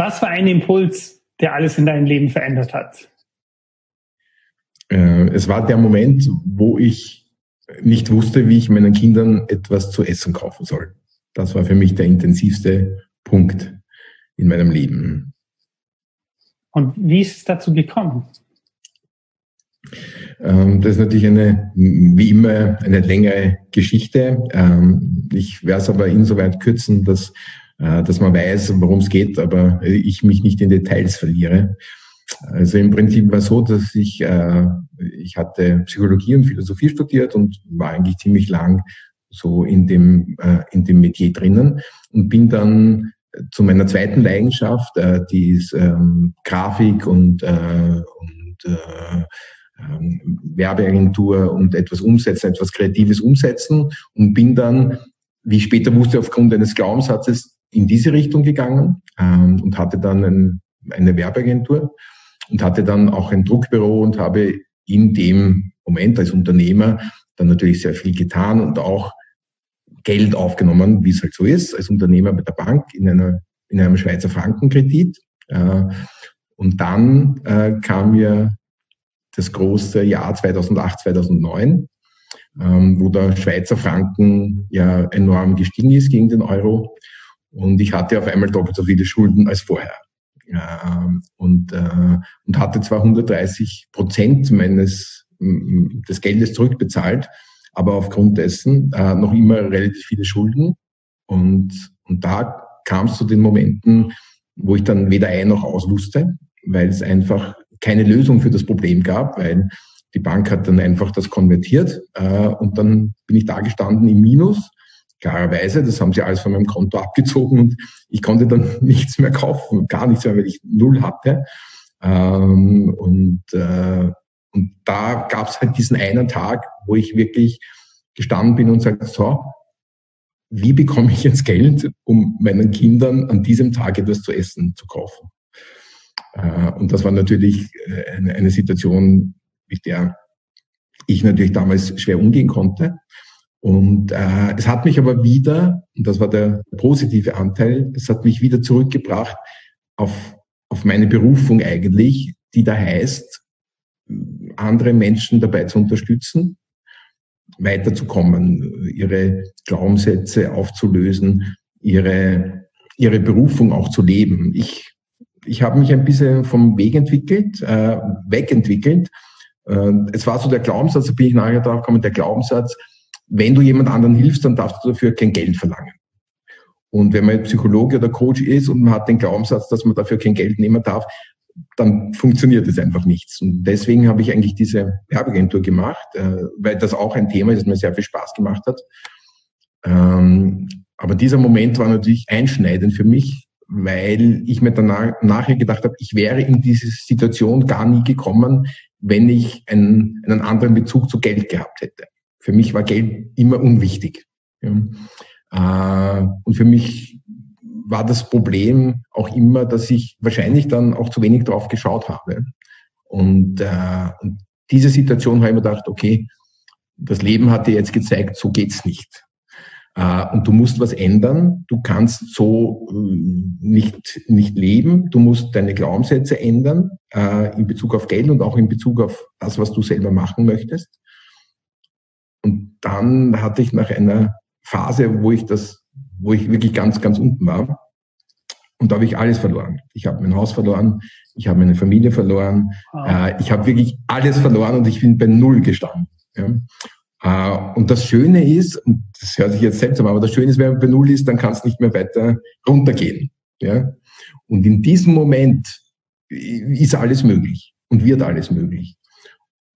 Was war ein Impuls, der alles in deinem Leben verändert hat? Äh, es war der Moment, wo ich nicht wusste, wie ich meinen Kindern etwas zu essen kaufen soll. Das war für mich der intensivste Punkt in meinem Leben. Und wie ist es dazu gekommen? Ähm, das ist natürlich eine, wie immer, eine längere Geschichte. Ähm, ich werde es aber insoweit kürzen, dass, dass man weiß, worum es geht, aber ich mich nicht in Details verliere. Also im Prinzip war es so, dass ich, äh, ich hatte Psychologie und Philosophie studiert und war eigentlich ziemlich lang so in dem, äh, in dem Metier drinnen und bin dann zu meiner zweiten Leidenschaft, äh, die ist ähm, Grafik und, äh, und äh, ähm, Werbeagentur und etwas umsetzen, etwas Kreatives umsetzen und bin dann, wie ich später wusste, aufgrund eines Glaubenssatzes in diese Richtung gegangen ähm, und hatte dann ein, eine Werbeagentur und hatte dann auch ein Druckbüro und habe in dem Moment als Unternehmer dann natürlich sehr viel getan und auch Geld aufgenommen, wie es halt so ist, als Unternehmer bei der Bank in, einer, in einem Schweizer Frankenkredit. Äh, und dann äh, kam mir das große Jahr 2008, 2009, ähm, wo der Schweizer Franken ja enorm gestiegen ist gegen den Euro. Und ich hatte auf einmal doppelt so viele Schulden als vorher. Ähm, und, äh, und hatte zwar 130 Prozent meines des Geldes zurückbezahlt, aber aufgrund dessen äh, noch immer relativ viele Schulden. Und, und da kam es zu den Momenten, wo ich dann weder ein noch aus wusste, weil es einfach keine Lösung für das Problem gab, weil die Bank hat dann einfach das konvertiert äh, und dann bin ich da gestanden im Minus. Klarerweise, das haben sie alles von meinem Konto abgezogen und ich konnte dann nichts mehr kaufen, gar nichts mehr, weil ich null hatte. Ähm, und, äh, und da gab es halt diesen einen Tag, wo ich wirklich gestanden bin und sagte, so, wie bekomme ich jetzt Geld, um meinen Kindern an diesem Tag etwas zu essen zu kaufen? Äh, und das war natürlich äh, eine, Situation, mit der ich natürlich damals schwer umgehen konnte. Und äh, es hat mich aber wieder, und das war der positive Anteil, es hat mich wieder zurückgebracht auf, auf meine Berufung eigentlich, die da heißt, andere Menschen dabei zu unterstützen, weiterzukommen, ihre Glaubenssätze aufzulösen, ihre, ihre Berufung auch zu leben. Ich ich habe mich ein bisschen vom Weg entwickelt, äh, wegentwickelt. Äh, es war so der Glaubenssatz, da bin ich nachher drauf gekommen, der Glaubenssatz, wenn du jemand anderen hilfst, dann darfst du dafür kein Geld verlangen. Und wenn man Psychologe oder Coach ist und man hat den Glaubenssatz, dass man dafür kein Geld nehmen darf, dann funktioniert es einfach nichts. Und deswegen habe ich eigentlich diese Werbeagentur gemacht, äh, weil das auch ein Thema ist, das mir sehr viel Spaß gemacht hat. Ähm, aber dieser Moment war natürlich einschneidend für mich, weil ich mir danach nachher gedacht habe, ich wäre in diese Situation gar nie gekommen, wenn ich einen, einen anderen Bezug zu Geld gehabt hätte. Für mich war Geld immer unwichtig. Ja. Äh, und für mich war das Problem auch immer, dass ich wahrscheinlich dann auch zu wenig drauf geschaut habe. Und, äh, und diese Situation habe ich mir gedacht, okay, das Leben hat dir jetzt gezeigt, so geht's nicht. Äh, und du musst was ändern. Du kannst so äh, nicht, nicht leben. Du musst deine Glaubenssätze ändern äh, in Bezug auf Geld und auch in Bezug auf das, was du selber machen möchtest. Und dann hatte ich nach einer Phase, wo ich das, wo ich wirklich ganz, ganz unten war. Und da habe ich alles verloren. Ich habe mein Haus verloren, ich habe meine Familie verloren, wow. ich habe wirklich alles verloren und ich bin bei Null gestanden. Äh, und das Schöne ist, und das hört sich jetzt seltsam an, aber das Schöne ist, wenn man bei Null ist, dann kann es nicht mehr weiter runtergehen. Ja? Und in diesem Moment ist alles möglich und wird alles möglich.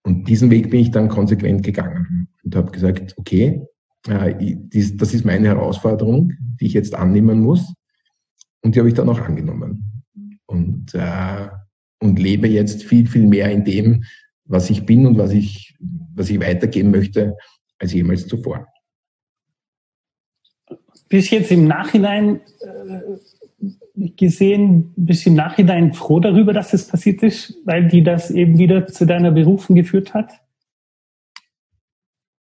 Und diesen Weg bin ich dann konsequent gegangen und habe gesagt, okay, das ist meine Herausforderung, die ich jetzt annehmen muss. Und die habe ich dann auch angenommen. Und, äh, und lebe jetzt viel, viel mehr in dem, was ich bin und was ich, was ich weitergeben möchte, als jemals zuvor. Bis jetzt im Nachhinein äh, gesehen, bist du im Nachhinein froh darüber, dass das passiert ist, weil die das eben wieder zu deiner Berufung geführt hat?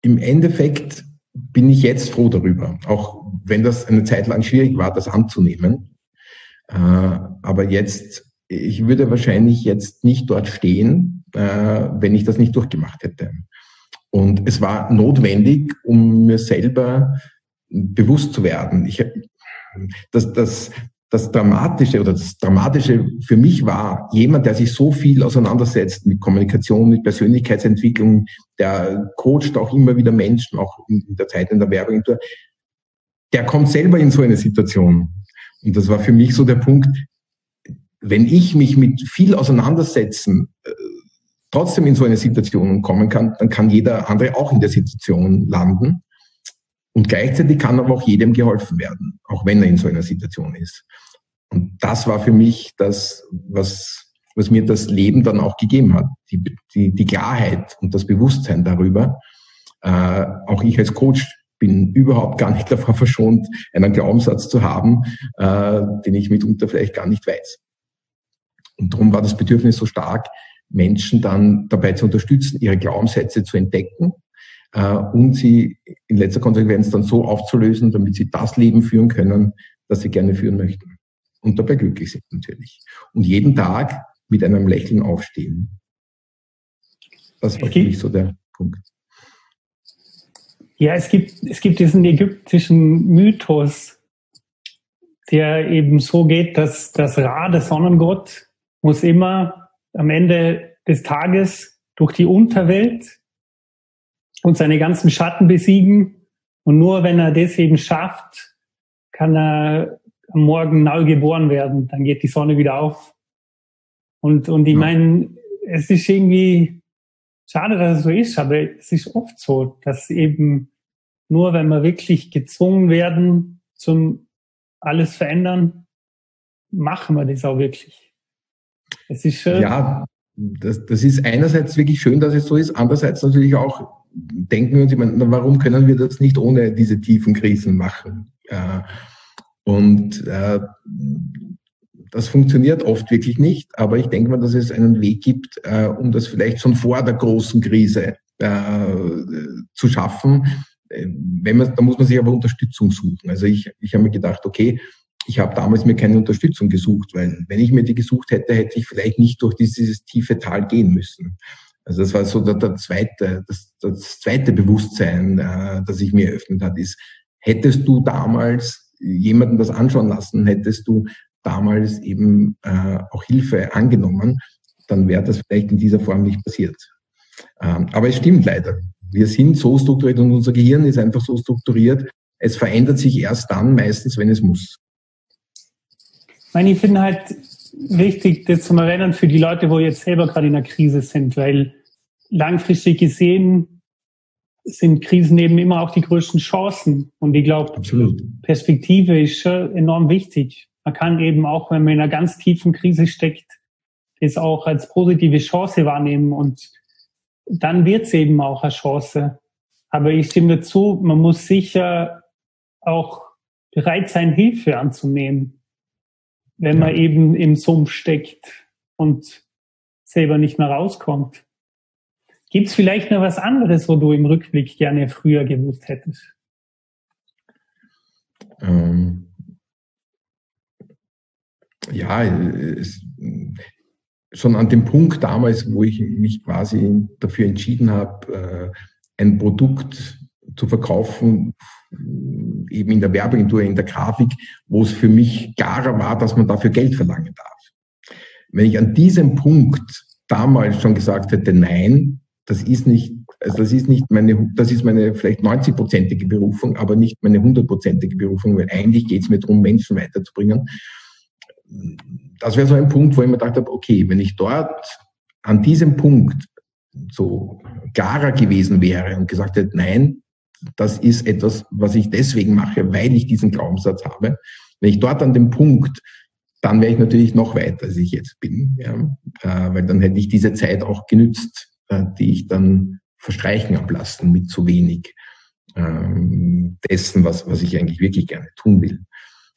Im Endeffekt bin ich jetzt froh darüber, auch wenn das eine Zeit lang schwierig war, das anzunehmen. Äh, aber jetzt, ich würde wahrscheinlich jetzt nicht dort stehen, äh, wenn ich das nicht durchgemacht hätte. Und es war notwendig, um mir selber bewusst zu werden. Ich, das, das, das Dramatische oder das Dramatische für mich war, jemand, der sich so viel auseinandersetzt mit Kommunikation, mit Persönlichkeitsentwicklung, der coacht auch immer wieder Menschen, auch in der Zeit in der Werbung, der kommt selber in so eine Situation. Und das war für mich so der Punkt, wenn ich mich mit viel auseinandersetzen äh, trotzdem in so eine Situation kommen kann, dann kann jeder andere auch in der Situation landen. Und gleichzeitig kann aber auch jedem geholfen werden, auch wenn er in so einer Situation ist. Und das war für mich das, was, was mir das Leben dann auch gegeben hat. Die, die, die Klarheit und das Bewusstsein darüber. Äh, auch ich als Coach bin überhaupt gar nicht davor verschont, einen Glaubenssatz zu haben, äh, den ich mitunter vielleicht gar nicht weiß. Und darum war das Bedürfnis so stark, Menschen dann dabei zu unterstützen, ihre Glaubenssätze zu entdecken äh, und sie in letzter Konsequenz dann so aufzulösen, damit sie das Leben führen können, das sie gerne führen möchten. Und dabei glücklich sind natürlich. Und jeden Tag mit einem Lächeln aufstehen. Das war für mich so der Punkt. Ja, es gibt, es gibt diesen ägyptischen Mythos, der eben so geht, dass das Ra, der Sonnengott, muss immer am Ende des Tages durch die Unterwelt und seine ganzen Schatten besiegen. Und nur wenn er das eben schafft, kann er am Morgen neu geboren werden. Dann geht die Sonne wieder auf. Und, und ich ja. meine, es ist irgendwie schade, dass es so ist, aber es ist oft so, dass eben nur wenn wir wirklich gezwungen werden zum alles verändern, machen wir das auch wirklich. Es ist schön. Ja, das, das ist einerseits wirklich schön, dass es so ist, andererseits natürlich auch denken wir uns, ich meine, warum können wir das nicht ohne diese tiefen Krisen machen? Äh, und äh, das funktioniert oft wirklich nicht, aber ich denke mal, dass es einen Weg gibt, äh, um das vielleicht schon vor der großen Krise zu schaffen. Wenn man, da muss man sich aber Unterstützung suchen. Also ich, ich habe mir gedacht, okay, ich habe damals mir keine Unterstützung gesucht, weil wenn ich mir die gesucht hätte, hätte ich vielleicht nicht durch dieses tiefe Tal gehen müssen. Also das war so der, der zweite, das, das zweite Bewusstsein, äh, das sich mir eröffnet hat, ist, hättest du damals jemanden das anschauen lassen, hättest du damals eben äh, auch Hilfe angenommen, dann wäre das vielleicht in dieser Form nicht passiert. Ähm, aber es stimmt leider. Wir sind so strukturiert und unser Gehirn ist einfach so strukturiert. Es verändert sich erst dann meistens, wenn es muss. Ich meine, ich finde halt, wichtig, das zu erinnern für die Leute, wo jetzt selber gerade in einer Krise sind, weil langfristig gesehen sind Krisen eben immer auch die größten Chancen. Und ich glaube, Perspektive ist schon enorm wichtig. Man kann eben auch, wenn man in einer ganz tiefen Krise steckt, das auch als positive Chance wahrnehmen und dann wird es eben auch eine Chance. Aber ich stimme dazu, man muss sicher auch bereit sein, Hilfe anzunehmen wenn man eben im Sumpf steckt und selber nicht mehr rauskommt. Gibt es vielleicht noch was anderes, wo du im Rückblick gerne früher gewusst hättest? Ähm, ja, es, schon an dem Punkt damals, wo ich mich quasi dafür entschieden habe, äh, ein Produkt zu verkaufen, eben in der Werbeagentur, in der Grafik, wo es für mich klarer war, dass man dafür Geld verlangen darf. Wenn ich an diesem Punkt damals schon gesagt hätte, nein, das ist nicht, also das ist nicht meine, das ist meine vielleicht 90-prozentige Berufung, aber nicht meine 100-prozentige Berufung, weil eigentlich geht es mir darum, Menschen weiterzubringen. Das wäre so ein Punkt, wo ich mir gedacht habe, okay, wenn ich dort an diesem Punkt so klarer gewesen wäre und gesagt hätte, nein, das ist etwas, was ich deswegen mache, weil ich diesen Glaubenssatz habe. Wenn ich dort an dem Punkt, dann wäre ich natürlich noch weiter, als ich jetzt bin, ja, äh, weil dann hätte ich diese Zeit auch genützt, äh, die ich dann verstreichen ablassen mit zu wenig ähm, dessen, was, was ich eigentlich wirklich gerne tun will.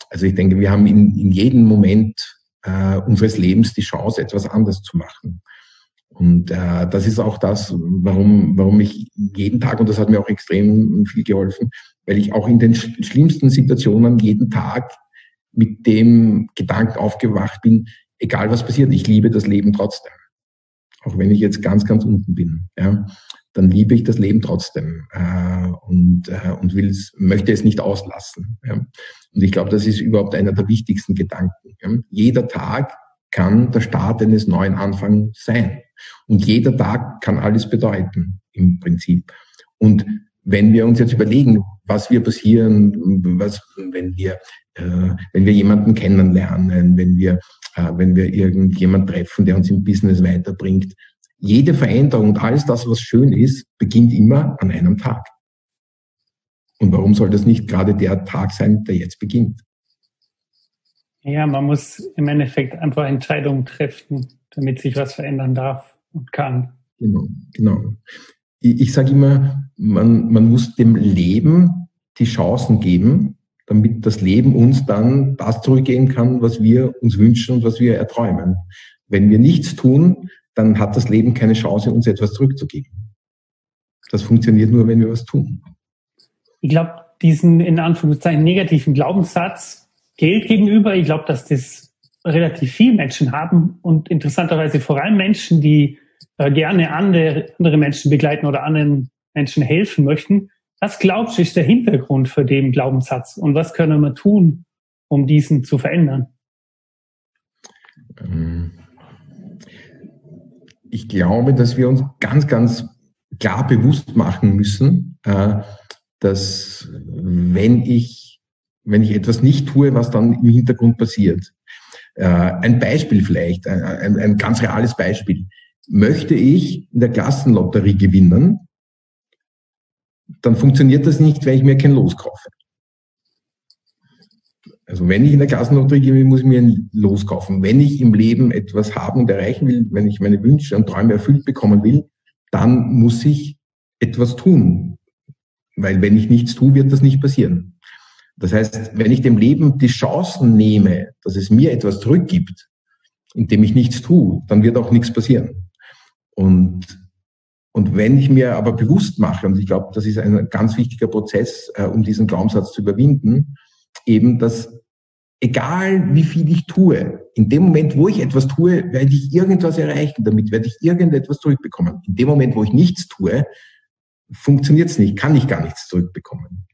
Also ich denke, wir haben in, in jedem Moment äh, unseres Lebens die Chance, etwas anders zu machen. Und äh, das ist auch das, warum, warum ich jeden Tag, und das hat mir auch extrem viel geholfen, weil ich auch in den schlimmsten Situationen jeden Tag mit dem Gedanken aufgewacht bin, egal was passiert, ich liebe das Leben trotzdem. Auch wenn ich jetzt ganz, ganz unten bin, ja, dann liebe ich das Leben trotzdem äh, und, äh, und will's, möchte es nicht auslassen. Ja. Und ich glaube, das ist überhaupt einer der wichtigsten Gedanken. Ja. Jeder Tag kann der Start eines neuen Anfangs sein. Und jeder Tag kann alles bedeuten, im Prinzip. Und wenn wir uns jetzt überlegen, was wir passieren, was, wenn wir, äh, wenn wir jemanden kennenlernen, wenn wir, äh, wenn wir irgendjemand treffen, der uns im Business weiterbringt, jede Veränderung und alles das, was schön ist, beginnt immer an einem Tag. Und warum soll das nicht gerade der Tag sein, der jetzt beginnt? Ja, man muss im Endeffekt einfach Entscheidungen treffen, damit sich was verändern darf und kann. Genau, genau. Ich, ich sage immer, man, man muss dem Leben die Chancen geben, damit das Leben uns dann das zurückgeben kann, was wir uns wünschen und was wir erträumen. Wenn wir nichts tun, dann hat das Leben keine Chance, uns etwas zurückzugeben. Das funktioniert nur, wenn wir was tun. Ich glaube, diesen in Anführungszeichen negativen Glaubenssatz, Geld gegenüber. Ich glaube, dass das relativ viele Menschen haben und interessanterweise vor allem Menschen, die äh, gerne andere, andere Menschen begleiten oder anderen Menschen helfen möchten. Was glaubst du, ist der Hintergrund für den Glaubenssatz und was können wir tun, um diesen zu verändern? Ähm, ich glaube, dass wir uns ganz, ganz klar bewusst machen müssen, äh, dass wenn ich wenn ich etwas nicht tue, was dann im Hintergrund passiert. Äh, ein Beispiel vielleicht, ein, ein, ganz reales Beispiel. Möchte ich in der Klassenlotterie gewinnen, dann funktioniert das nicht, wenn ich mir kein Los kaufe. Also wenn ich in der Klassenlotterie gewinne, muss ich mir ein Los kaufen. Wenn ich im Leben etwas haben und erreichen will, wenn ich meine Wünsche und Träume erfüllt bekommen will, dann muss ich etwas tun. Weil wenn ich nichts tue, wird das nicht passieren. Das heißt, wenn ich dem Leben die Chancen nehme, dass es mir etwas zurückgibt, indem ich nichts tue, dann wird auch nichts passieren. Und, und wenn ich mir aber bewusst mache, und ich glaube, das ist ein ganz wichtiger Prozess, äh, um diesen Glaubenssatz zu überwinden, eben, dass egal wie viel ich tue, in dem Moment, wo ich etwas tue, werde ich irgendwas erreichen, damit werde ich irgendetwas zurückbekommen. In dem Moment, wo ich nichts tue, funktioniert es nicht, kann ich gar nichts zurückbekommen.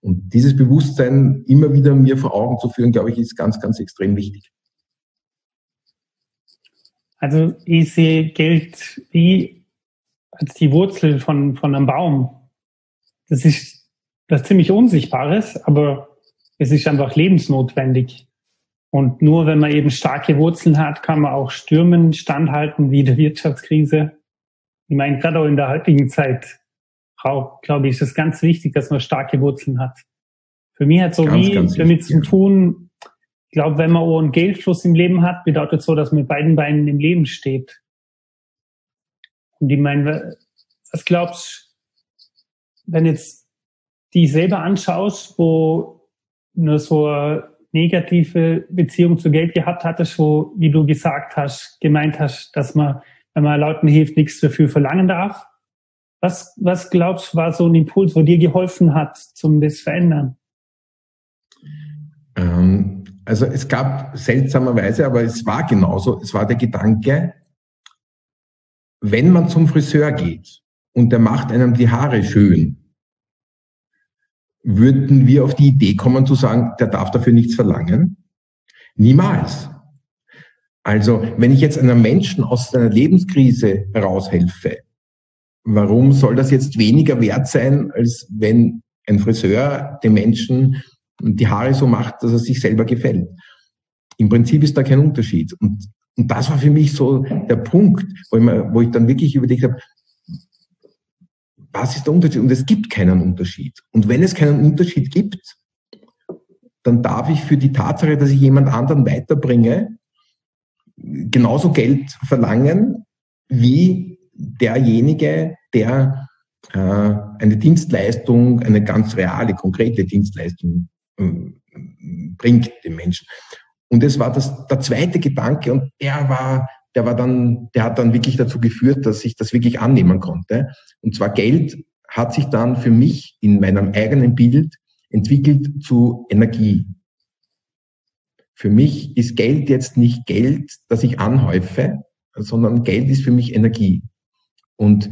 Und dieses Bewusstsein immer wieder mir vor Augen zu führen, glaube ich, ist ganz, ganz extrem wichtig. Also ich sehe Geld wie als die Wurzel von, von einem Baum. Das ist was ziemlich Unsichtbares, aber es ist einfach lebensnotwendig. Und nur wenn man eben starke Wurzeln hat, kann man auch Stürmen standhalten wie der Wirtschaftskrise. Ich meine, gerade auch in der heutigen Zeit braucht, glaube ich, ist es ganz wichtig, dass man starke Wurzeln hat. Für mich hat so ganz, wie ganz damit zu tun, ich glaube, wenn man auch einen Geldfluss im Leben hat, bedeutet so, dass man mit beiden Beinen im Leben steht. Und ich meine, was glaubst wenn jetzt die selber anschaust, wo nur so eine negative Beziehung zu Geld gehabt hattest, wo, wie du gesagt hast, gemeint hast, dass man, wenn man Leuten hilft, nichts dafür verlangen darf. Was, was glaubst du, war so ein Impuls, wo dir geholfen hat, zum das verändern? Ähm, also es gab seltsamerweise, aber es war genauso, es war der Gedanke, wenn man zum Friseur geht und der macht einem die Haare schön, würden wir auf die Idee kommen zu sagen, der darf dafür nichts verlangen? Niemals. Also, wenn ich jetzt einem Menschen aus seiner Lebenskrise heraushelfe, warum soll das jetzt weniger wert sein, als wenn ein Friseur dem Menschen die Haare so macht, dass er sich selber gefällt? Im Prinzip ist da kein Unterschied. Und, und das war für mich so der Punkt, wo ich, mir, wo ich dann wirklich überlegt habe, was ist der Unterschied? Und es gibt keinen Unterschied. Und wenn es keinen Unterschied gibt, dann darf ich für die Tatsache, dass ich jemand anderen weiterbringe, genauso Geld verlangen wie derjenige, der äh, eine Dienstleistung, eine ganz reale, konkrete Dienstleistung äh, bringt dem Menschen. Und es war das, der zweite Gedanke und der war, der war dann, der hat dann wirklich dazu geführt, dass ich das wirklich annehmen konnte. Und zwar Geld hat sich dann für mich in meinem eigenen Bild entwickelt zu Energie. für mich ist Geld jetzt nicht Geld, das ich anhäufe, sondern Geld ist für mich Energie. Und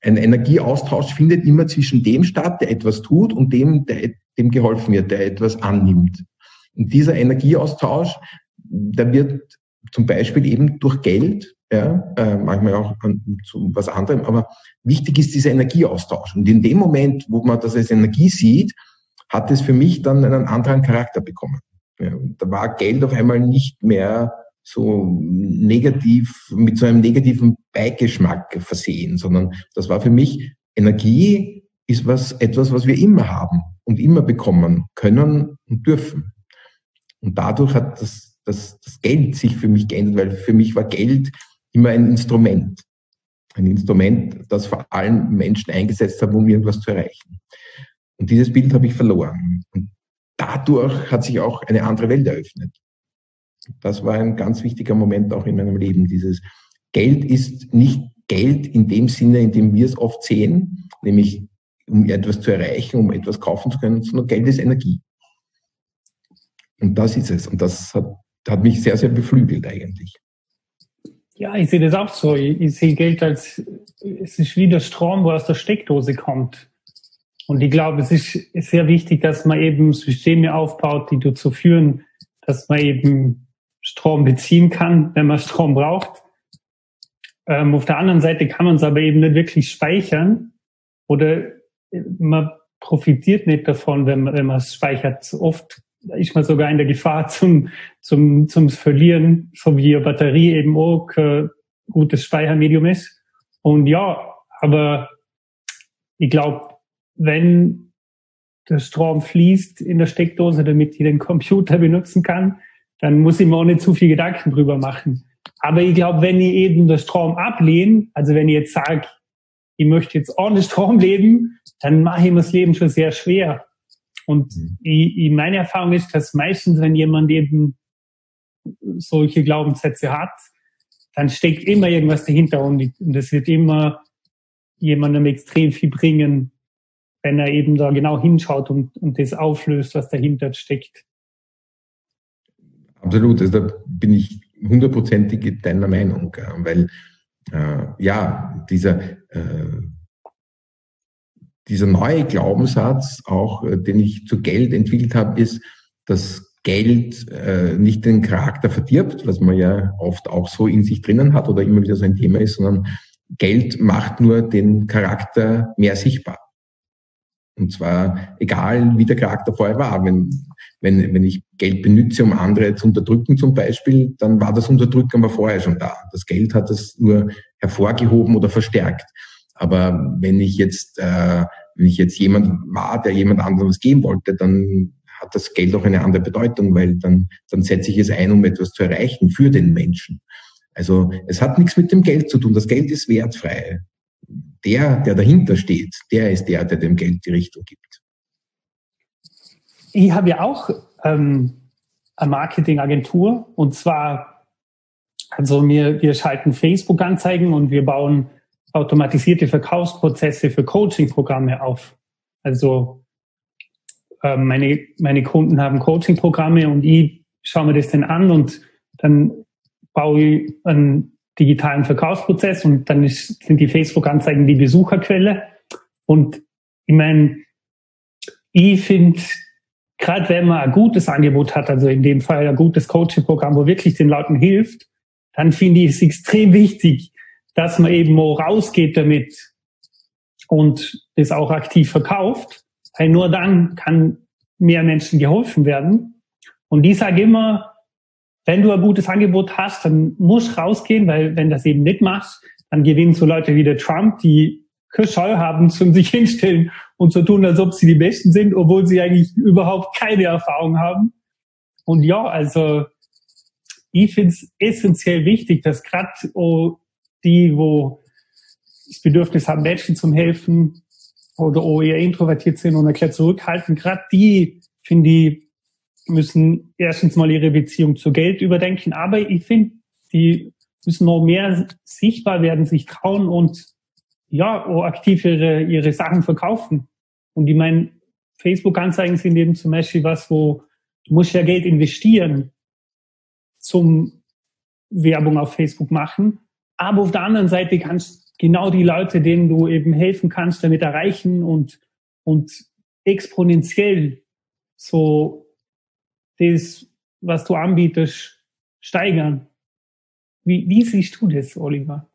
ein Energieaustausch findet immer zwischen dem statt, der etwas tut, und dem, der, dem geholfen wird, der etwas annimmt. Und dieser Energieaustausch, der wird zum Beispiel eben durch Geld, ja, äh, manchmal auch zu was anderem, aber wichtig ist dieser Energieaustausch. Und in dem Moment, wo man das als Energie sieht, hat es für mich dann einen anderen Charakter bekommen. Ja, da war Geld auf einmal nicht mehr so negativ, mit so einem negativen Beigeschmack versehen, sondern das war für mich Energie ist was, etwas, was wir immer haben und immer bekommen können und dürfen. Und dadurch hat das, das, das Geld sich für mich geändert, weil für mich war Geld immer ein Instrument. Ein Instrument, das vor allem Menschen eingesetzt hat, um irgendwas zu erreichen. Und dieses Bild habe ich verloren. Und dadurch hat sich auch eine andere Welt eröffnet. Das war ein ganz wichtiger Moment auch in meinem Leben. Dieses Geld ist nicht Geld in dem Sinne, in dem wir es oft sehen, nämlich um etwas zu erreichen, um etwas kaufen zu können, sondern Geld ist Energie. Und das ist es. Und das hat, hat mich sehr, sehr beflügelt eigentlich. Ja, ich sehe das auch so. Ich, sehe Geld als, es ist wie der Strom, wo aus der Steckdose kommt. Und ich glaube, es ist sehr wichtig, dass man eben Systeme aufbaut, die dazu führen, dass man eben Strom beziehen kann, wenn man Strom braucht. Ähm, auf der anderen Seite kann man es aber eben nicht wirklich speichern oder man profitiert nicht davon, wenn man, wenn es speichert. Oft ist man sogar in der Gefahr zum, zum, zum Verlieren, so wie eine Batterie eben auch ein gutes Speichermedium ist. Und ja, aber ich glaube, wenn der Strom fließt in der Steckdose, damit ich den Computer benutzen kann, dann muss ich mir auch nicht zu viel Gedanken drüber machen. Aber ich glaube, wenn ich eben den Strom ablehne, also wenn ich jetzt sage, ich möchte jetzt ohne Strom leben, dann mache ich mir das Leben schon sehr schwer. Und mhm. ich, ich, meine Erfahrung ist, dass meistens, wenn jemand eben solche Glaubenssätze hat, dann steckt immer irgendwas dahinter und das wird immer jemandem extrem viel bringen, wenn er eben da genau hinschaut und, und das auflöst, was dahinter steckt. Absolut, also da bin ich hundertprozentig deiner Meinung, weil äh, ja, dieser, äh, dieser neue Glaubenssatz, auch äh, den ich zu Geld entwickelt habe, ist, dass Geld äh, nicht den Charakter verdirbt, was man ja oft auch so in sich drinnen hat oder immer wieder so ein Thema ist, sondern Geld macht nur den Charakter mehr sichtbar. Und zwar egal, wie der Charakter vorher war. Wenn, wenn, wenn ich Geld benütze, um andere zu unterdrücken zum Beispiel, dann war das Unterdrücken aber vorher schon da. Das Geld hat das nur hervorgehoben oder verstärkt. Aber wenn ich jetzt, äh, wenn ich jetzt jemand war, der jemand anderem was geben wollte, dann hat das Geld auch eine andere Bedeutung, weil dann, dann setze ich es ein, um etwas zu erreichen für den Menschen. Also es hat nichts mit dem Geld zu tun. Das Geld ist wertfrei der, der dahinter steht, der ist der, der dem Geld die Richtung gibt. Ich habe ja auch ähm, eine Marketingagentur und zwar, also wir, wir schalten Facebook-Anzeigen und wir bauen automatisierte Verkaufsprozesse für Coaching-Programme auf. Also ähm, meine, meine Kunden haben Coaching-Programme und ich schaue mir das dann an und dann baue ich ein digitalen Verkaufsprozess und dann ist, sind die Facebook-Anzeigen die Besucherquelle. Und ich meine, ich finde, gerade wenn man ein gutes Angebot hat, also in dem Fall ein gutes Coaching-Programm, wo wirklich den Leuten hilft, dann finde ich es extrem wichtig, dass man eben auch rausgeht damit und es auch aktiv verkauft, weil nur dann kann mehr Menschen geholfen werden. Und ich sage immer, wenn du ein gutes Angebot hast, dann musst rausgehen, weil wenn das eben nicht machst, dann gewinnen so Leute wie der Trump, die Scheu haben zum sich hinstellen und so tun, als ob sie die Besten sind, obwohl sie eigentlich überhaupt keine Erfahrung haben. Und ja, also ich finde es essentiell wichtig, dass gerade oh, die, wo das Bedürfnis haben, Menschen zum Helfen oder oh, eher introvertiert sind und erklärt zurückhalten, gerade die, finde ich, müssen erstens mal ihre Beziehung zu Geld überdenken, aber ich finde, die müssen noch mehr sichtbar werden, sich trauen und ja, aktiv ihre, ihre Sachen verkaufen. Und ich meine, Facebook-Anzeigen sind eben zum Beispiel was, wo du musst ja Geld investieren zum Werbung auf Facebook machen. Aber auf der anderen Seite kannst genau die Leute, denen du eben helfen kannst, damit erreichen und, und exponentiell so das, was du anbietest, steigern. Wie, wie siehst du das, Oliver?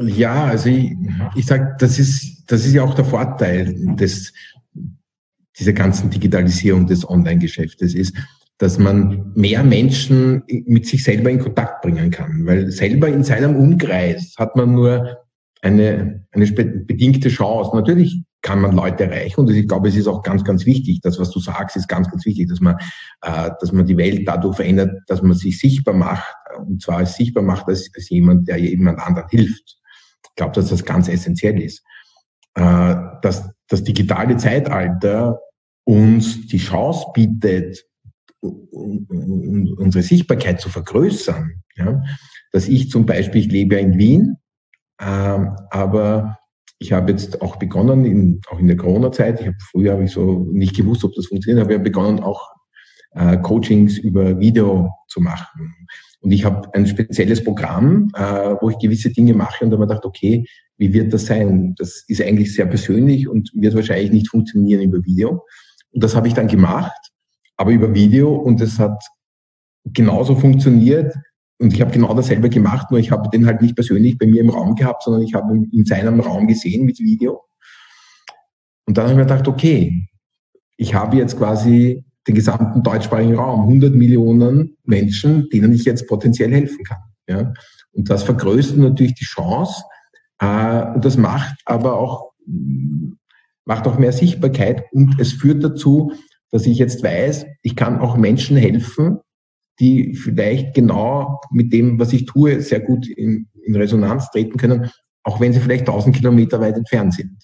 Ja, also ich, ich sage, das ist, das ist ja auch der Vorteil des, dieser ganzen Digitalisierung des Online-Geschäftes ist, dass man mehr Menschen mit sich selber in Kontakt bringen kann. Weil selber in seinem Umkreis hat man nur eine, eine bedingte Chance. Natürlich kann man Leute erreichen und ich glaube, es ist auch ganz, ganz wichtig. Das, was du sagst, ist ganz, ganz wichtig, dass man, äh, dass man die Welt dadurch verändert, dass man sich sichtbar macht und zwar sichtbar macht als, als jemand, der jemand anderen hilft. Ich glaube, dass das ganz essentiell ist. Äh, dass das digitale Zeitalter uns die Chance bietet, unsere Sichtbarkeit zu vergrößern. Ja? Dass ich zum Beispiel, ich lebe ja in Wien, äh, aber ich habe jetzt auch begonnen, in, auch in der Corona-Zeit, ich habe früher habe ich so nicht gewusst, ob das funktioniert, habe ja begonnen auch äh, Coachings über Video zu machen. Und ich habe ein spezielles Programm, äh, wo ich gewisse Dinge mache und da habe ich gedacht, okay, wie wird das sein? Das ist eigentlich sehr persönlich und wird wahrscheinlich nicht funktionieren über Video. Und das habe ich dann gemacht, aber über Video und es hat genauso funktioniert. Und ich habe genau dasselbe gemacht, nur ich habe den halt nicht persönlich bei mir im Raum gehabt, sondern ich habe ihn in seinem Raum gesehen mit Video. Und dann habe ich mir gedacht, okay, ich habe jetzt quasi den gesamten deutschsprachigen Raum, 100 Millionen Menschen, denen ich jetzt potenziell helfen kann. Ja? Und das vergrößert natürlich die Chance äh, und das macht aber auch, macht auch mehr Sichtbarkeit und es führt dazu, dass ich jetzt weiß, ich kann auch Menschen helfen, die vielleicht genau mit dem, was ich tue, sehr gut in, in Resonanz treten können, auch wenn sie vielleicht 1000 Kilometer weit entfernt sind.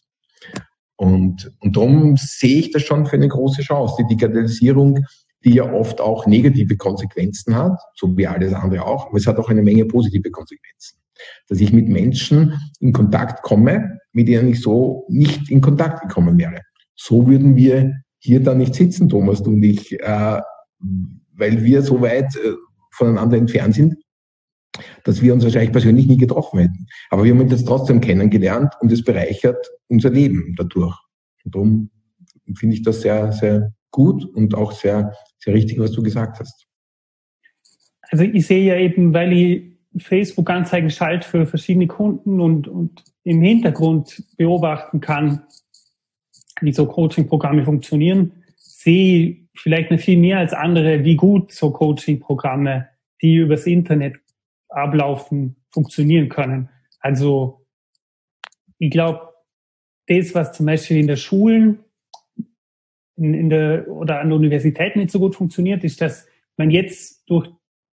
Und, und darum sehe ich das schon für eine große Chance. Die Digitalisierung, die ja oft auch negative Konsequenzen hat, so wie alles andere auch, aber es hat auch eine Menge positive Konsequenzen. Dass ich mit Menschen in Kontakt komme, mit denen ich so nicht in Kontakt gekommen wäre. So würden wir hier dann nicht sitzen, Thomas, du und ich, äh, weil wir so weit äh, voneinander entfernt sind, dass wir uns wahrscheinlich persönlich nie getroffen hätten. Aber wir haben uns jetzt trotzdem kennengelernt und es bereichert unser Leben dadurch. Und darum finde ich das sehr, sehr gut und auch sehr, sehr richtig, was du gesagt hast. Also ich sehe ja eben, weil ich Facebook-Anzeigen schalte für verschiedene Kunden und, und im Hintergrund beobachten kann, wie so Coaching-Programme funktionieren, sehe ich vielleicht noch viel mehr als andere, wie gut so Coaching-Programme, die übers Internet ablaufen, funktionieren können. Also ich glaube, das, was zum Beispiel in der Schulen in, in der, oder an der Universität nicht so gut funktioniert, ist, dass man jetzt durch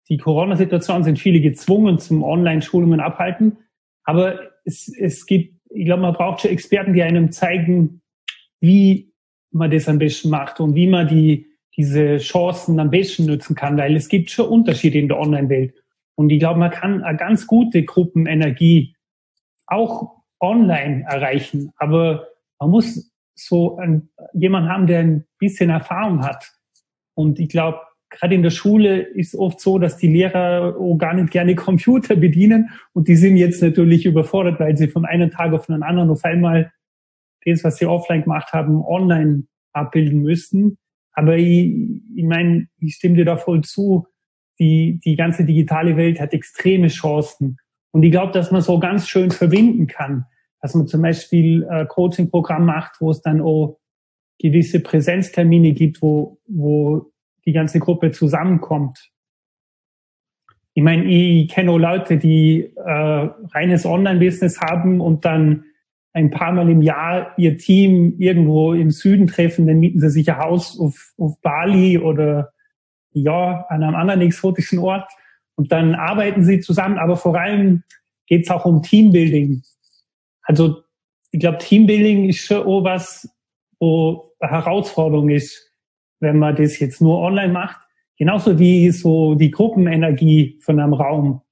die Corona-Situation sind viele gezwungen zum Online-Schulungen abhalten. Aber es, es gibt, ich glaube, man braucht schon Experten, die einem zeigen, wie man das am besten macht und wie man die, diese Chancen am besten nutzen kann, weil es gibt schon Unterschiede in der Online-Welt. Und ich glaube, man kann eine ganz gute Gruppenenergie auch online erreichen. Aber man muss so ein, jemand haben, der ein bisschen Erfahrung hat. Und ich glaube, gerade in der Schule ist oft so, dass die Lehrer auch gar nicht gerne Computer bedienen. Und die sind jetzt natürlich überfordert, weil sie von einem Tag auf den anderen auf einmal das, was sie offline gemacht haben, online abbilden müssten. Aber ich, ich meine, ich stimme dir da voll zu die, die ganze digitale Welt hat extreme Chancen. Und ich glaube, dass man so ganz schön verbinden kann, dass man zum Beispiel ein Coaching-Programm macht, wo es dann auch gewisse Präsenztermine gibt, wo, wo die ganze Gruppe zusammenkommt. Ich meine, ich kenne auch Leute, die äh, reines Online-Business haben und dann ein paar Mal im Jahr ihr Team irgendwo im Süden treffen, dann mieten sie sich ein Haus auf, auf Bali oder ja, an einem anderen exotischen Ort. Und dann arbeiten sie zusammen, aber vor allem geht es auch um Teambuilding. Also ich glaube, Teambuilding ist schon auch was, wo eine Herausforderung ist, wenn man das jetzt nur online macht. Genauso wie so die Gruppenenergie von einem Raum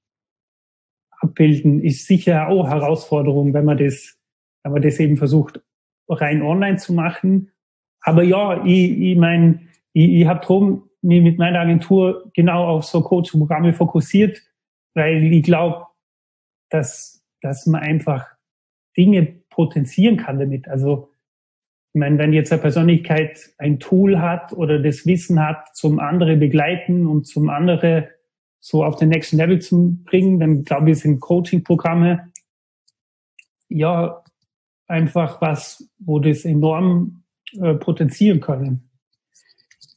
abbilden, ist sicher auch Herausforderung, wenn man das, wenn man das eben versucht, rein online zu machen. Aber ja, ich, ich meine, ich, ich habe drum mich mit meiner Agentur genau auf so Coaching-Programme fokussiert, weil ich glaube, dass, dass man einfach Dinge potenzieren kann damit. Also ich meine, wenn jetzt eine Persönlichkeit ein Tool hat oder das Wissen hat, zum andere begleiten und zum andere so auf den nächsten Level zu bringen, dann glaube ich, sind Coaching-Programme ja einfach was, wo das enorm äh, potenzieren können.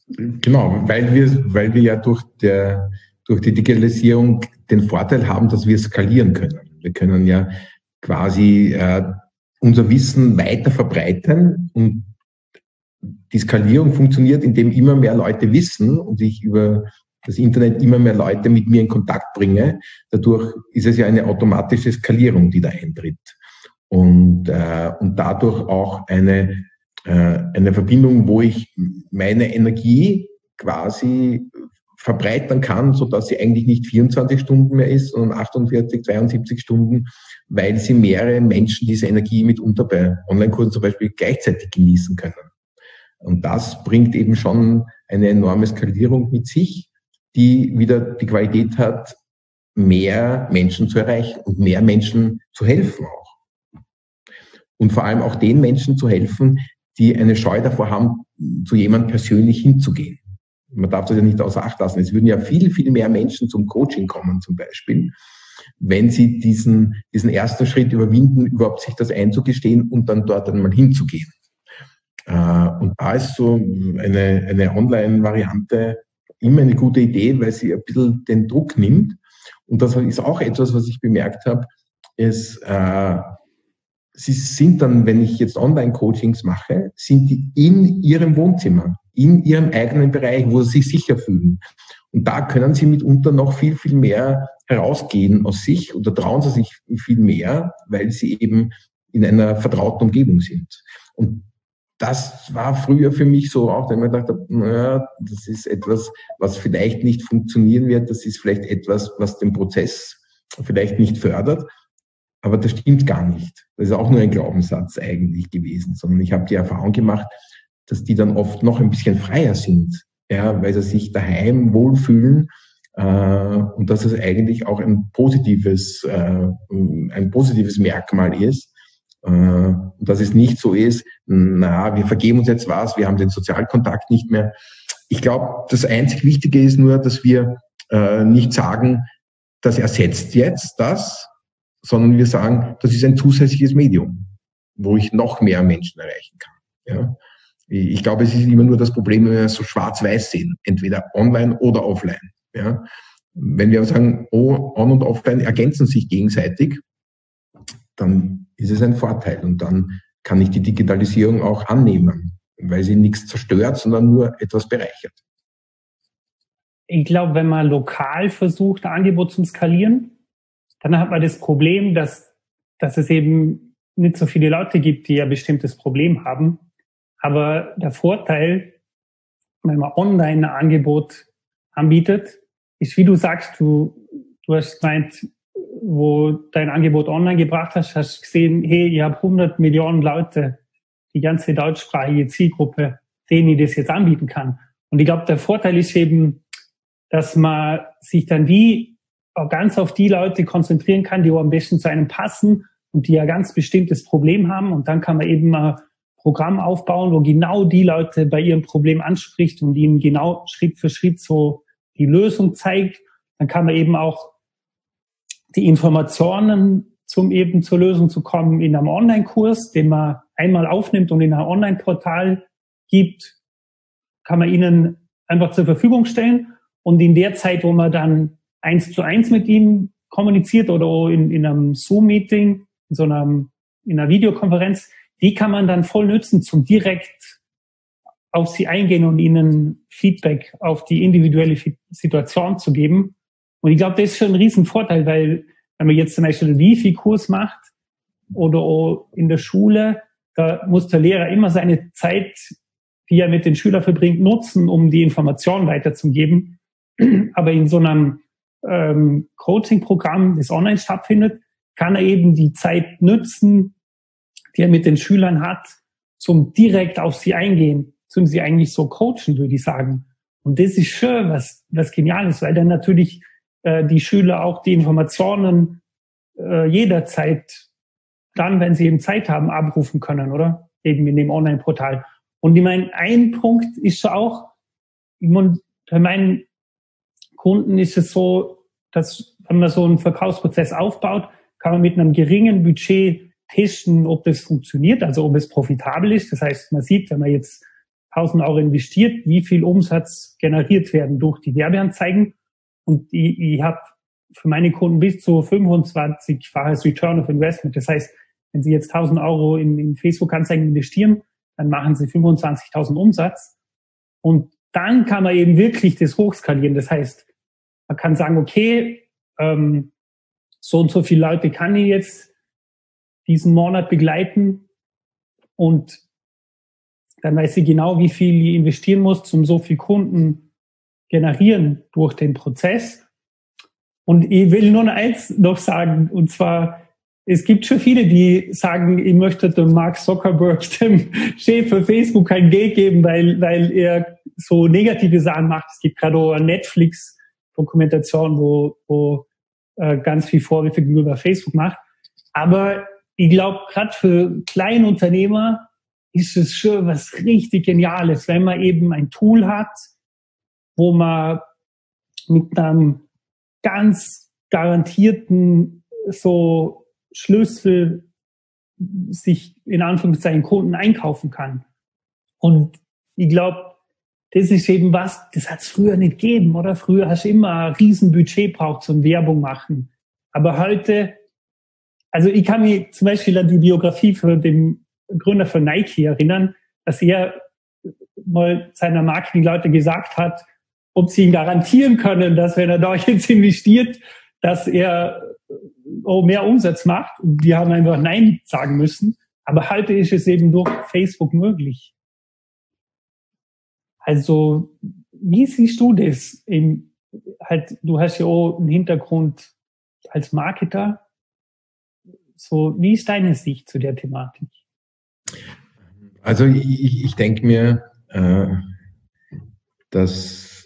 Genau, weil wir, weil wir ja durch, der, durch die Digitalisierung den Vorteil haben, dass wir skalieren können. Wir können ja quasi äh, unser Wissen weiter verbreiten und die Skalierung funktioniert, indem immer mehr Leute wissen und ich über das Internet immer mehr Leute mit mir in Kontakt bringe. Dadurch ist es ja eine automatische Skalierung, die da eintritt. Und, äh, und dadurch auch eine, eine Verbindung, wo ich meine Energie quasi verbreitern kann, so dass sie eigentlich nicht 24 Stunden mehr ist, sondern 48, 72 Stunden, weil sie mehrere Menschen diese Energie mitunter bei Online-Kursen zum Beispiel gleichzeitig genießen können. Und das bringt eben schon eine enorme Skalierung mit sich, die wieder die Qualität hat, mehr Menschen zu erreichen und mehr Menschen zu helfen auch. Und vor allem auch den Menschen zu helfen, die eine Scheu davor haben, zu jemandem persönlich hinzugehen. Man darf das ja nicht außer Acht lassen. Es würden ja viel, viel mehr Menschen zum Coaching kommen zum Beispiel, wenn sie diesen, diesen ersten Schritt überwinden, überhaupt sich das einzugestehen und dann dort einmal hinzugehen. Äh, und da ist so eine, eine Online-Variante immer eine gute Idee, weil sie ein bisschen den Druck nimmt. Und das ist auch etwas, was ich bemerkt habe, ist, äh, sie sind dann, wenn ich jetzt Online-Coachings mache, sind die in ihrem Wohnzimmer, in ihrem eigenen Bereich, wo sie sich sicher fühlen. Und da können sie mitunter noch viel, viel mehr herausgehen aus sich oder trauen sie sich viel mehr, weil sie eben in einer vertrauten Umgebung sind. Und das war früher für mich so auch, wenn man gedacht habe, naja, das ist etwas, was vielleicht nicht funktionieren wird, das ist vielleicht etwas, was den Prozess vielleicht nicht fördert. Aber das stimmt gar nicht. Das ist auch nur ein Glaubenssatz eigentlich gewesen, sondern ich habe die Erfahrung gemacht, dass die dann oft noch ein bisschen freier sind, ja, weil sie sich daheim wohlfühlen äh, und dass es eigentlich auch ein positives, äh, ein positives Merkmal ist, äh, und dass es nicht so ist, na, wir vergeben uns jetzt was, wir haben den Sozialkontakt nicht mehr. Ich glaube, das einzig Wichtige ist nur, dass wir äh, nicht sagen, das ersetzt jetzt das, sondern wir sagen, das ist ein zusätzliches Medium, wo ich noch mehr Menschen erreichen kann. Ja? Ich glaube, es ist immer nur das Problem, wenn wir so schwarz-weiß sehen, entweder online oder offline. Ja? Wenn wir sagen, oh, on und offline ergänzen sich gegenseitig, dann ist es ein Vorteil und dann kann ich die Digitalisierung auch annehmen, weil sie nichts zerstört, sondern nur etwas bereichert. Ich glaube, wenn man lokal versucht, Angebot zu skalieren, dann hat man das Problem, dass, dass es eben nicht so viele Leute gibt, die ein bestimmtes Problem haben. Aber der Vorteil, wenn man online ein Angebot anbietet, ist, wie du sagst, du, du hast gemeint, wo dein Angebot online gebracht hast, hast gesehen, hey, ich habe 100 Millionen Leute, die ganze deutschsprachige Zielgruppe, denen ich das jetzt anbieten kann. Und ich glaube, der Vorteil ist eben, dass man sich dann wie ganz auf die Leute konzentrieren kann, die am besten zu einem passen und die ja ganz bestimmtes Problem haben. Und dann kann man eben mal Programm aufbauen, wo genau die Leute bei ihrem Problem anspricht und ihnen genau Schritt für Schritt so die Lösung zeigt. Dann kann man eben auch die Informationen zum eben zur Lösung zu kommen in einem Online-Kurs, den man einmal aufnimmt und in einem Online-Portal gibt, kann man ihnen einfach zur Verfügung stellen. Und in der Zeit, wo man dann eins zu eins mit ihnen kommuniziert oder in, in einem Zoom-Meeting, in so einem, in einer Videokonferenz, die kann man dann voll nützen zum direkt auf sie eingehen und ihnen Feedback auf die individuelle Situation zu geben. Und ich glaube, das ist schon ein Riesenvorteil, weil wenn man jetzt zum Beispiel einen Wifi-Kurs macht oder in der Schule, da muss der Lehrer immer seine Zeit, die er mit den Schülern verbringt, nutzen, um die Informationen weiterzugeben. Aber in so einem ähm, Coaching-Programm, das online stattfindet, kann er eben die Zeit nützen, die er mit den Schülern hat, zum direkt auf sie eingehen, zum sie eigentlich so coachen, würde ich sagen. Und das ist schon was, was Geniales, weil dann natürlich äh, die Schüler auch die Informationen äh, jederzeit dann, wenn sie eben Zeit haben, abrufen können, oder? Eben in dem Online-Portal. Und ich meine, ein Punkt ist auch, bei meinen Kunden ist es so, dass wenn man so einen Verkaufsprozess aufbaut, kann man mit einem geringen Budget testen, ob das funktioniert, also ob es profitabel ist. Das heißt, man sieht, wenn man jetzt 1000 Euro investiert, wie viel Umsatz generiert werden durch die Werbeanzeigen. Und ich, ich habe für meine Kunden bis zu 25-faches Return of Investment. Das heißt, wenn Sie jetzt 1000 Euro in, in Facebook-Anzeigen investieren, dann machen Sie 25.000 Umsatz. Und dann kann man eben wirklich das hochskalieren. Das heißt, man kann sagen, okay, ähm, so und so viele Leute kann ich jetzt diesen Monat begleiten und dann weiß ich genau, wie viel ich investieren muss, um so viel Kunden generieren durch den Prozess. Und ich will nur eins noch sagen, und zwar, es gibt schon viele, die sagen, ich möchte dem Mark Zuckerberg, dem Chef für Facebook, kein Geld geben, weil, weil er so negative Sachen macht. Es gibt gerade auch eine Netflix-Dokumentation, wo, wo äh, ganz viel Vorwürfe gegenüber Facebook macht. Aber ich glaube, gerade für kleine Unternehmer ist es schon was richtig Geniales, wenn man eben ein Tool hat, wo man mit einem ganz garantierten so Schlüssel sich in Anführungszeichen Kunden einkaufen kann. Und ich glaube, das ist eben was, das hat es früher nicht gegeben, oder? Früher hast du immer ein Riesenbudget braucht zum Werbung machen. Aber heute, also ich kann mich zum Beispiel an die Biografie für den Gründer von Nike erinnern, dass er mal seiner Marketingleute gesagt hat, ob sie ihm garantieren können, dass wenn er da jetzt investiert, dass er oh, mehr Umsatz macht. Die haben einfach Nein sagen müssen. Aber heute ist es eben durch Facebook möglich. Also, wie siehst du das? Im, halt, du hast ja auch einen Hintergrund als Marketer. So, wie ist deine Sicht zu der Thematik? Also ich, ich denke mir, äh, dass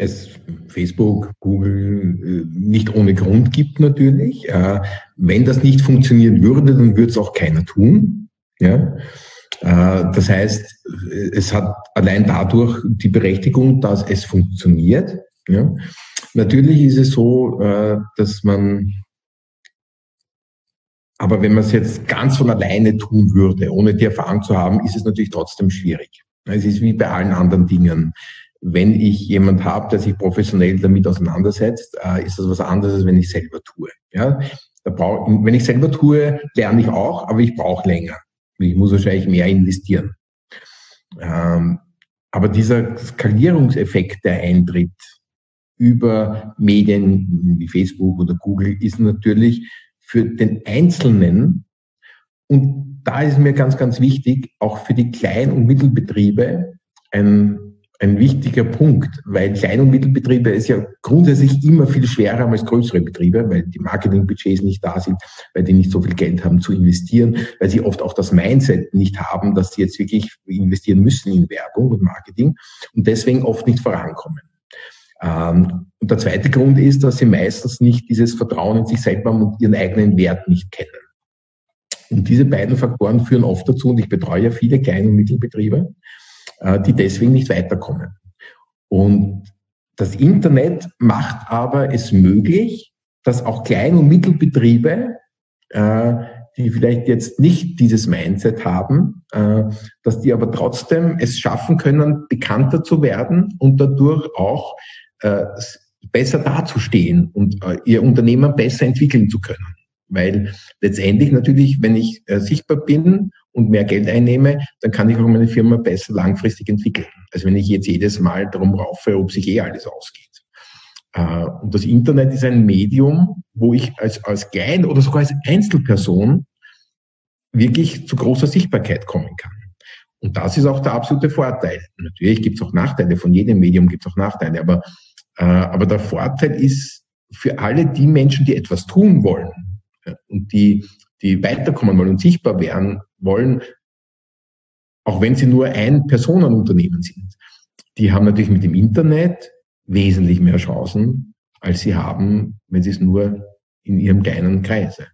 es Facebook, Google äh, nicht ohne Grund gibt natürlich. Äh, wenn das nicht funktionieren würde, dann würde es auch keiner tun. Ja? Äh, das heißt, es hat allein dadurch die Berechtigung, dass es funktioniert. Ja? Natürlich ist es so, äh, dass man aber wenn man es jetzt ganz von alleine tun würde, ohne die Erfahrung zu haben, ist es natürlich trotzdem schwierig. Es ist wie bei allen anderen Dingen wenn ich jemand habe, der sich professionell damit auseinandersetzt, äh, ist das was anderes, als wenn ich selber tue. Ja? Da brauch, wenn ich selber tue, lerne ich auch, aber ich brauche länger. Ich muss wahrscheinlich mehr investieren. Ähm, aber dieser Skalierungseffekt, der eintritt über Medien wie Facebook oder Google, ist natürlich für den Einzelnen und da ist mir ganz, ganz wichtig, auch für die Klein- und Mittelbetriebe ein ein wichtiger Punkt, weil Klein- und Mittelbetriebe ist ja grundsätzlich immer viel schwerer als größere Betriebe, weil die Marketingbudgets nicht da sind, weil die nicht so viel Geld haben zu investieren, weil sie oft auch das Mindset nicht haben, dass sie jetzt wirklich investieren müssen in Werbung und Marketing und deswegen oft nicht vorankommen. Ähm, und der zweite Grund ist, dass sie meistens nicht dieses Vertrauen in sich selber und ihren eigenen Wert nicht kennen. Und diese beiden Faktoren führen oft dazu, und ich betreue ja viele Klein- und Mittelbetriebe, die deswegen nicht weiterkommen. Und das Internet macht aber es möglich, dass auch Klein- und Mittelbetriebe, äh, die vielleicht jetzt nicht dieses Mindset haben, äh, dass die aber trotzdem es schaffen können, bekannter zu werden und dadurch auch besser dazustehen und ihr Unternehmen besser entwickeln zu können. Weil letztendlich natürlich, wenn ich sichtbar bin und mehr Geld einnehme, dann kann ich auch meine Firma besser langfristig entwickeln. als wenn ich jetzt jedes Mal darum raufe, ob sich eh alles ausgeht. Äh, und das Internet ist ein Medium, wo ich als, als Klein- oder sogar als Einzelperson wirklich zu großer Sichtbarkeit kommen kann. Und das ist auch der absolute Vorteil. Natürlich gibt es auch Nachteile, von jedem Medium gibt es auch Nachteile, aber, äh, aber der Vorteil ist für alle die Menschen, die etwas tun wollen und die, die weiterkommen wollen und sichtbar werden wollen, auch wenn sie nur ein Personenunternehmen sind, die haben natürlich mit dem Internet wesentlich mehr Chancen, als sie haben, wenn sie es nur in ihrem kleinen Kreise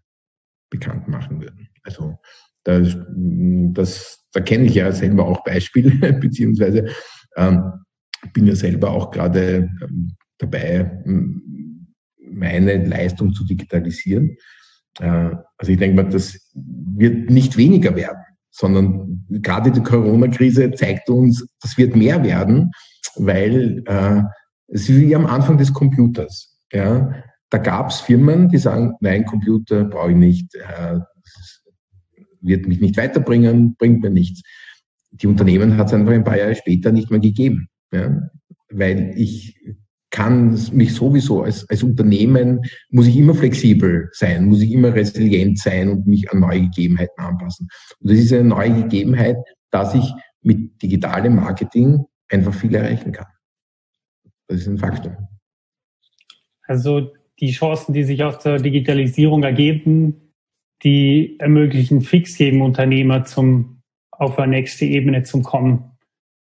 bekannt machen würden. Also da, das, da kenne ich ja selber auch Beispiele, beziehungsweise ähm, bin ja selber auch gerade ähm, dabei, meine Leistung zu digitalisieren. Äh, also ich denke mal, das wird nicht weniger werden, sondern gerade die Corona-Krise zeigt uns, das wird mehr werden, weil äh, es ist wie am Anfang des Computers. Ja, da gab es Firmen, die sagen, nein, Computer brauche ich nicht, äh, wird mich nicht weiterbringen, bringt mir nichts. Die Unternehmen hat es einfach ein paar Jahre später nicht mehr gegeben, ja, weil ich kann mich sowieso als, als Unternehmen, muss ich immer flexibel sein, muss ich immer resilient sein und mich an neue Gegebenheiten anpassen. Und das ist eine neue Gegebenheit, dass ich mit digitalem Marketing einfach viel erreichen kann. Das ist ein Faktor. Also die Chancen, die sich aus der Digitalisierung ergeben, die ermöglichen fix jedem Unternehmer zum auf eine nächste Ebene zu kommen.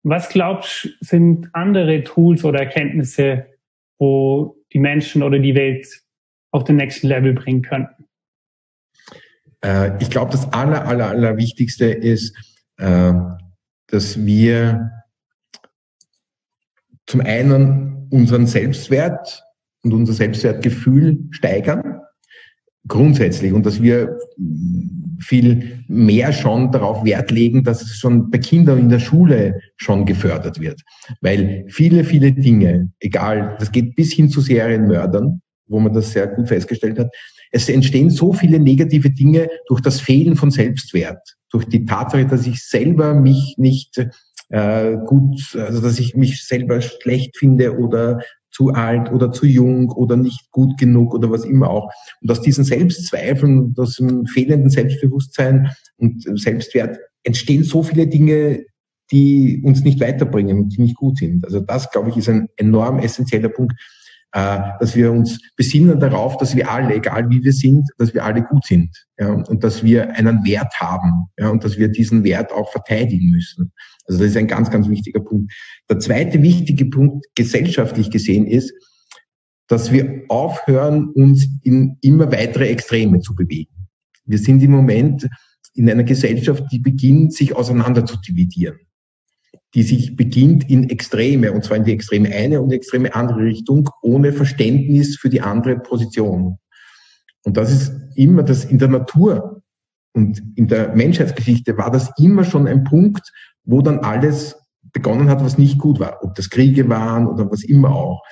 Was glaubst du, sind andere Tools oder Erkenntnisse, wo die Menschen oder die Welt auf den nächsten Level bringen könnten? Äh, ich glaube, das aller, aller, aller Wichtigste ist, äh, dass wir zum einen unseren Selbstwert und unser Selbstwertgefühl steigern, grundsätzlich, und dass wir viel mehr schon darauf Wert legen, dass es schon bei Kindern in der Schule schon gefördert wird. Weil viele, viele Dinge, egal, das geht bis hin zu Serienmördern, wo man das sehr gut festgestellt hat, es entstehen so viele negative Dinge durch das Fehlen von Selbstwert, durch die Tatsache, dass ich selber mich nicht äh, gut, also dass ich mich selber schlecht finde oder zu alt oder zu jung oder nicht gut genug oder was immer auch. Und aus diesen Selbstzweifeln, aus dem fehlenden Selbstbewusstsein und Selbstwert entstehen so viele Dinge, die uns nicht weiterbringen und die nicht gut sind. Also das, glaube ich, ist ein enorm essentieller Punkt, äh, dass wir uns besinnen darauf, dass wir alle, egal wie wir sind, dass wir alle gut sind ja, und dass wir einen Wert haben ja, und dass wir diesen Wert auch verteidigen müssen. Also das ist ein ganz, ganz wichtiger Punkt. Der zweite wichtige Punkt gesellschaftlich gesehen ist, dass wir aufhören, uns in immer weitere Extreme zu bewegen. Wir sind im Moment in einer Gesellschaft, die beginnt, sich auseinander zu dividieren. Die sich beginnt in Extreme, und zwar in die extreme eine und die extreme andere Richtung, ohne Verständnis für die andere Position. Und das ist immer das in der Natur und in der Menschheitsgeschichte war das immer schon ein Punkt, wo dann alles begonnen hat, was nicht gut war, ob das Kriege waren oder was immer auch.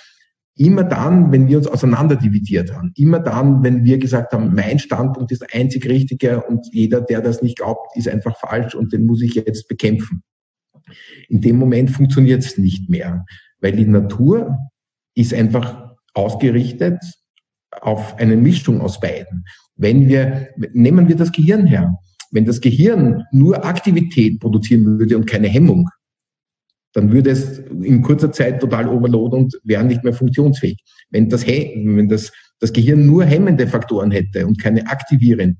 Immer dann, wenn wir uns auseinanderdividiert haben, immer dann, wenn wir gesagt haben, mein Standpunkt ist der einzig richtige und jeder, der das nicht glaubt, ist einfach falsch und den muss ich jetzt bekämpfen. In dem Moment funktioniert es nicht mehr, weil die Natur ist einfach ausgerichtet auf eine Mischung aus beiden. Wenn wir, nehmen wir das Gehirn her. Wenn das Gehirn nur Aktivität produzieren würde und keine Hemmung, dann würde es in kurzer Zeit total overload und wäre nicht mehr funktionsfähig. Wenn das, wenn das, das Gehirn nur hemmende Faktoren hätte und keine aktivierenden,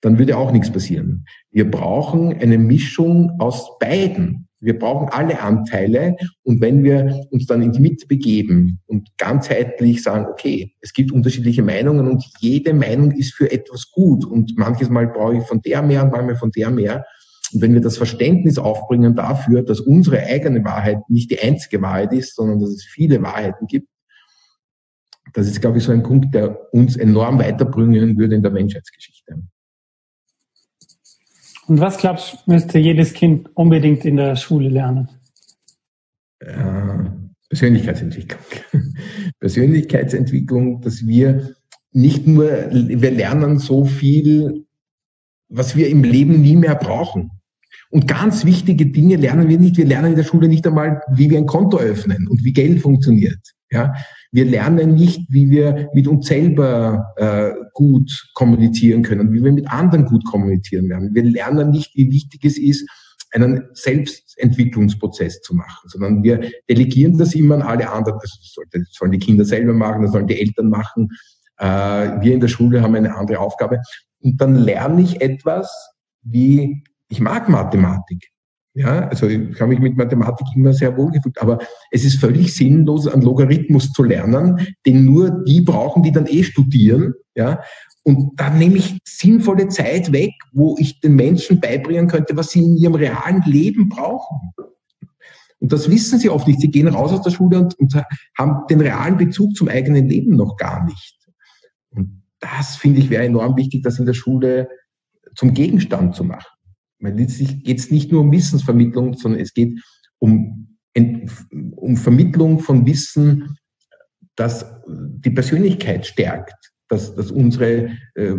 dann würde auch nichts passieren. Wir brauchen eine Mischung aus beiden. Wir brauchen alle Anteile und wenn wir uns dann in die Mitte begeben und ganzheitlich sagen, okay, es gibt unterschiedliche Meinungen und jede Meinung ist für etwas gut und manches Mal brauche ich von der mehr und manchmal von der mehr. Und wenn wir das Verständnis aufbringen dafür, dass unsere eigene Wahrheit nicht die einzige Wahrheit ist, sondern dass es viele Wahrheiten gibt, das ist, glaube ich, so ein Punkt, der uns enorm weiterbringen würde in der Menschheitsgeschichte. Und was glaubst du, müsste jedes Kind unbedingt in der Schule lernen? Äh, Persönlichkeitsentwicklung. Persönlichkeitsentwicklung, dass wir nicht nur, wir lernen so viel, was wir im Leben nie mehr brauchen. Und ganz wichtige Dinge lernen wir nicht. Wir lernen in der Schule nicht einmal, wie wir ein Konto öffnen und wie Geld funktioniert. Ja, wir lernen nicht, wie wir mit uns selber äh, gut kommunizieren können, wie wir mit anderen gut kommunizieren werden. Wir lernen nicht, wie wichtig es ist, einen Selbstentwicklungsprozess zu machen, sondern wir delegieren das immer an alle anderen. Das, sollen die Kinder selber machen, das sollen die Eltern machen. Äh, wir in der Schule haben eine andere Aufgabe. Und dann lerne ich etwas wie, ich mag Mathematik. Ja, also ich habe mich mit Mathematik immer sehr wohl gefühlt, aber es ist völlig sinnlos, einen Logarithmus zu lernen, den nur die brauchen, die dann eh studieren. Ja, und da nehme ich sinnvolle Zeit weg, wo ich den Menschen beibringen könnte, was sie in ihrem realen Leben brauchen. Und das wissen sie oft nicht. Sie gehen raus aus der Schule und, und haben den realen Bezug zum eigenen Leben noch gar nicht. Und das finde ich wäre enorm wichtig, das in der Schule zum Gegenstand zu machen. Letztlich geht es nicht nur um Wissensvermittlung, sondern es geht um, um Vermittlung von Wissen, das die Persönlichkeit stärkt, dass, dass unsere äh,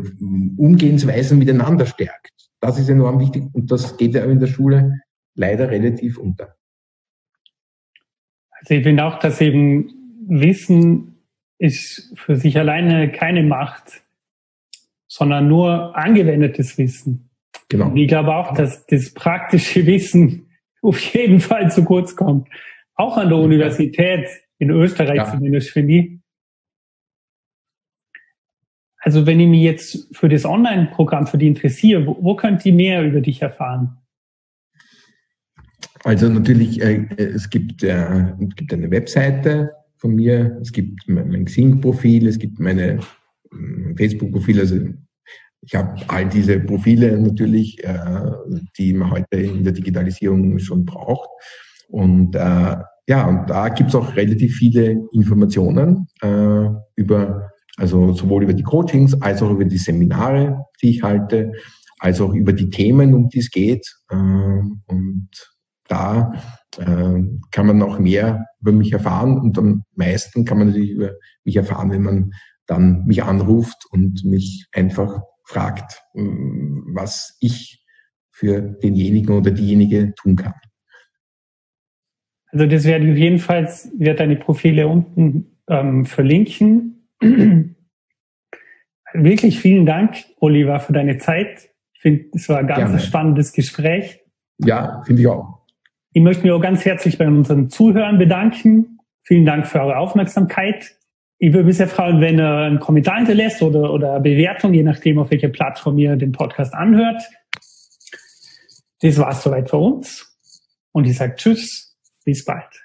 Umgehensweisen miteinander stärkt. Das ist enorm wichtig und das geht ja in der Schule leider relativ unter. Also ich finde auch, dass eben Wissen ist für sich alleine keine Macht, sondern nur angewendetes Wissen. Genau. Ich glaube auch, dass das praktische Wissen auf jeden Fall zu kurz kommt. Auch an der Universität in Österreich ja. zumindest, finde ich. Also wenn ich mich jetzt für das Online-Programm für die interessiere, wo, wo könnt ihr mehr über dich erfahren? Also natürlich, äh, es, gibt, äh, es gibt eine Webseite von mir, es gibt mein, mein Xing-Profil, es gibt meine äh, Facebook-Profil, also ich habe all diese Profile natürlich, äh, die man heute in der Digitalisierung schon braucht. Und äh, ja, und da gibt es auch relativ viele Informationen äh, über, also sowohl über die Coachings als auch über die Seminare, die ich halte, als auch über die Themen, um die es geht. Äh, und da äh, kann man noch mehr über mich erfahren und am meisten kann man natürlich über mich erfahren, wenn man dann mich anruft und mich einfach fragt, was ich für denjenigen oder diejenige tun kann. Also das werde ich jedenfalls, werde deine Profile unten ähm, verlinken. Wirklich vielen Dank, Oliver, für deine Zeit. Ich finde, es war ein ganz Gerne. spannendes Gespräch. Ja, finde ich auch. Ich möchte mich auch ganz herzlich bei unseren Zuhörern bedanken. Vielen Dank für eure Aufmerksamkeit. Ich würde mich sehr freuen, wenn ihr einen Kommentar hinterlässt oder, oder Bewertung, je nachdem, auf welcher Plattform ihr den Podcast anhört. Das war's soweit für uns. Und ich sage Tschüss, bis bald.